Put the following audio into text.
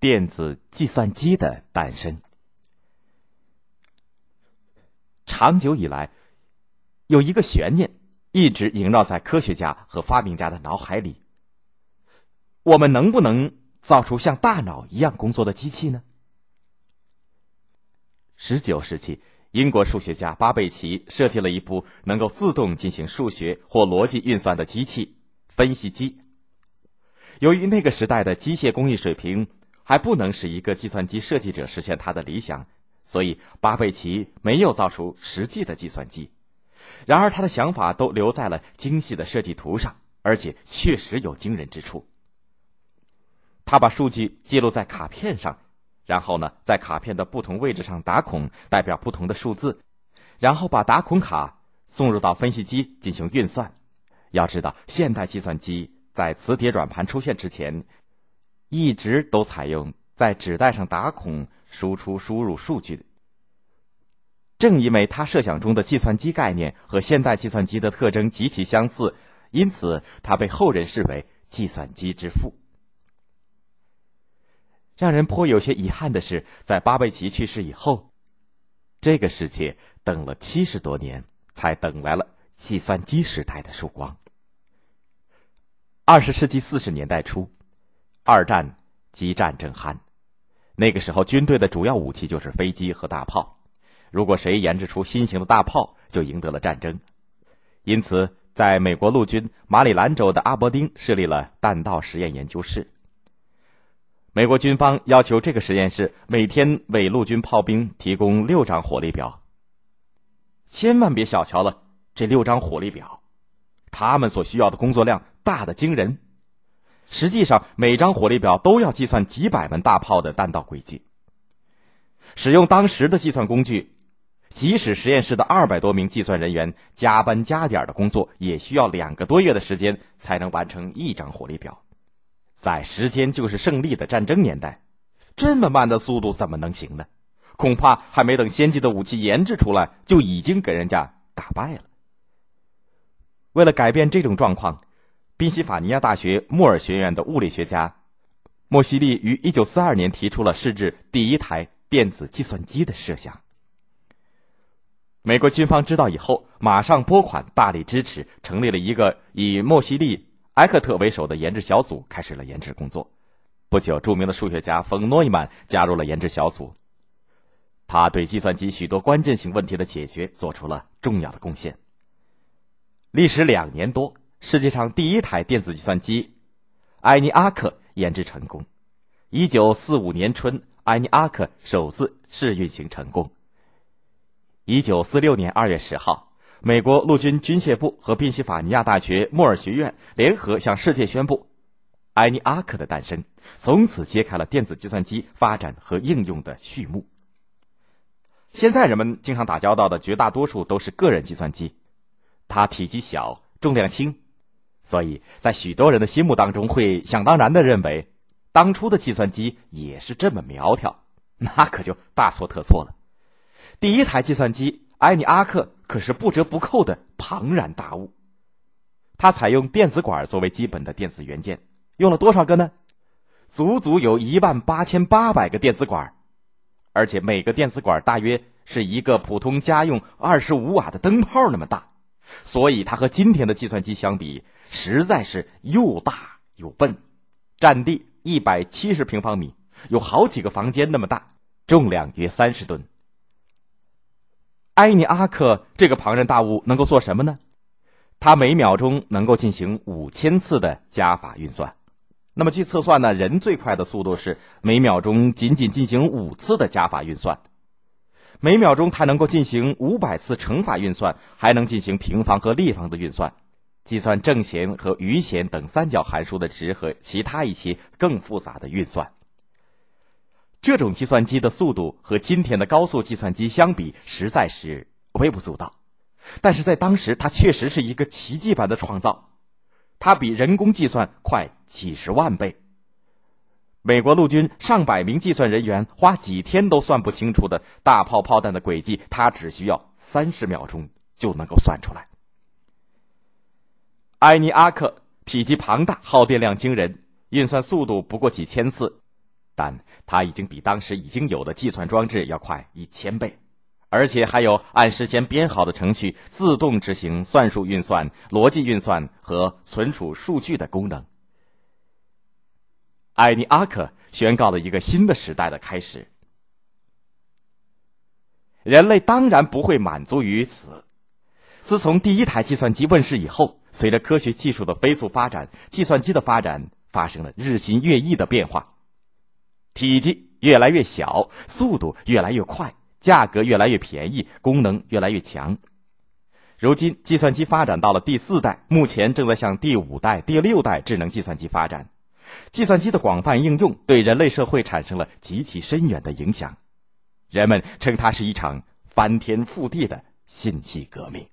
电子计算机的诞生。长久以来，有一个悬念一直萦绕在科学家和发明家的脑海里：我们能不能造出像大脑一样工作的机器呢？十九世纪，英国数学家巴贝奇设计了一部能够自动进行数学或逻辑运算的机器——分析机。由于那个时代的机械工艺水平还不能使一个计算机设计者实现他的理想。所以，巴贝奇没有造出实际的计算机。然而，他的想法都留在了精细的设计图上，而且确实有惊人之处。他把数据记录在卡片上，然后呢，在卡片的不同位置上打孔，代表不同的数字，然后把打孔卡送入到分析机进行运算。要知道，现代计算机在磁碟软盘出现之前，一直都采用在纸带上打孔。输出输入数据。正因为他设想中的计算机概念和现代计算机的特征极其相似，因此他被后人视为计算机之父。让人颇有些遗憾的是，在巴贝奇去世以后，这个世界等了七十多年，才等来了计算机时代的曙光。二十世纪四十年代初，二战激战正酣。那个时候，军队的主要武器就是飞机和大炮。如果谁研制出新型的大炮，就赢得了战争。因此，在美国陆军马里兰州的阿伯丁设立了弹道实验研究室。美国军方要求这个实验室每天为陆军炮兵提供六张火力表。千万别小瞧了这六张火力表，他们所需要的工作量大的惊人。实际上，每张火力表都要计算几百门大炮的弹道轨迹。使用当时的计算工具，即使实验室的二百多名计算人员加班加点的工作，也需要两个多月的时间才能完成一张火力表。在时间就是胜利的战争年代，这么慢的速度怎么能行呢？恐怕还没等先进的武器研制出来，就已经给人家打败了。为了改变这种状况。宾夕法尼亚大学莫尔学院的物理学家莫西利于一九四二年提出了试制第一台电子计算机的设想。美国军方知道以后，马上拨款大力支持，成立了一个以莫西利、埃克特为首的研制小组，开始了研制工作。不久，著名的数学家冯诺依曼加入了研制小组，他对计算机许多关键性问题的解决做出了重要的贡献。历时两年多。世界上第一台电子计算机“埃尼阿克”研制成功。一九四五年春，“埃尼阿克”首次试运行成功。一九四六年二月十号，美国陆军军械部和宾夕法尼亚大学莫尔学院联合向世界宣布，“埃尼阿克”的诞生，从此揭开了电子计算机发展和应用的序幕。现在人们经常打交道的绝大多数都是个人计算机，它体积小，重量轻。所以在许多人的心目当中，会想当然的认为，当初的计算机也是这么苗条，那可就大错特错了。第一台计算机埃尼阿克可是不折不扣的庞然大物。它采用电子管作为基本的电子元件，用了多少个呢？足足有一万八千八百个电子管，而且每个电子管大约是一个普通家用二十五瓦的灯泡那么大。所以它和今天的计算机相比，实在是又大又笨，占地一百七十平方米，有好几个房间那么大，重量约三十吨。埃尼阿克这个庞然大物能够做什么呢？它每秒钟能够进行五千次的加法运算。那么据测算呢，人最快的速度是每秒钟仅仅进行五次的加法运算。每秒钟，它能够进行五百次乘法运算，还能进行平方和立方的运算，计算正弦和余弦等三角函数的值和其他一些更复杂的运算。这种计算机的速度和今天的高速计算机相比，实在是微不足道。但是在当时，它确实是一个奇迹般的创造，它比人工计算快几十万倍。美国陆军上百名计算人员花几天都算不清楚的大炮炮弹的轨迹，他只需要三十秒钟就能够算出来。埃尼阿克体积庞大，耗电量惊人，运算速度不过几千次，但它已经比当时已经有的计算装置要快一千倍，而且还有按事先编好的程序自动执行算术运算、逻辑运算和存储数据的功能。艾尼阿克宣告了一个新的时代的开始。人类当然不会满足于此。自从第一台计算机问世以后，随着科学技术的飞速发展，计算机的发展发生了日新月异的变化，体积越来越小，速度越来越快，价格越来越便宜，功能越来越强。如今，计算机发展到了第四代，目前正在向第五代、第六代智能计算机发展。计算机的广泛应用对人类社会产生了极其深远的影响，人们称它是一场翻天覆地的信息革命。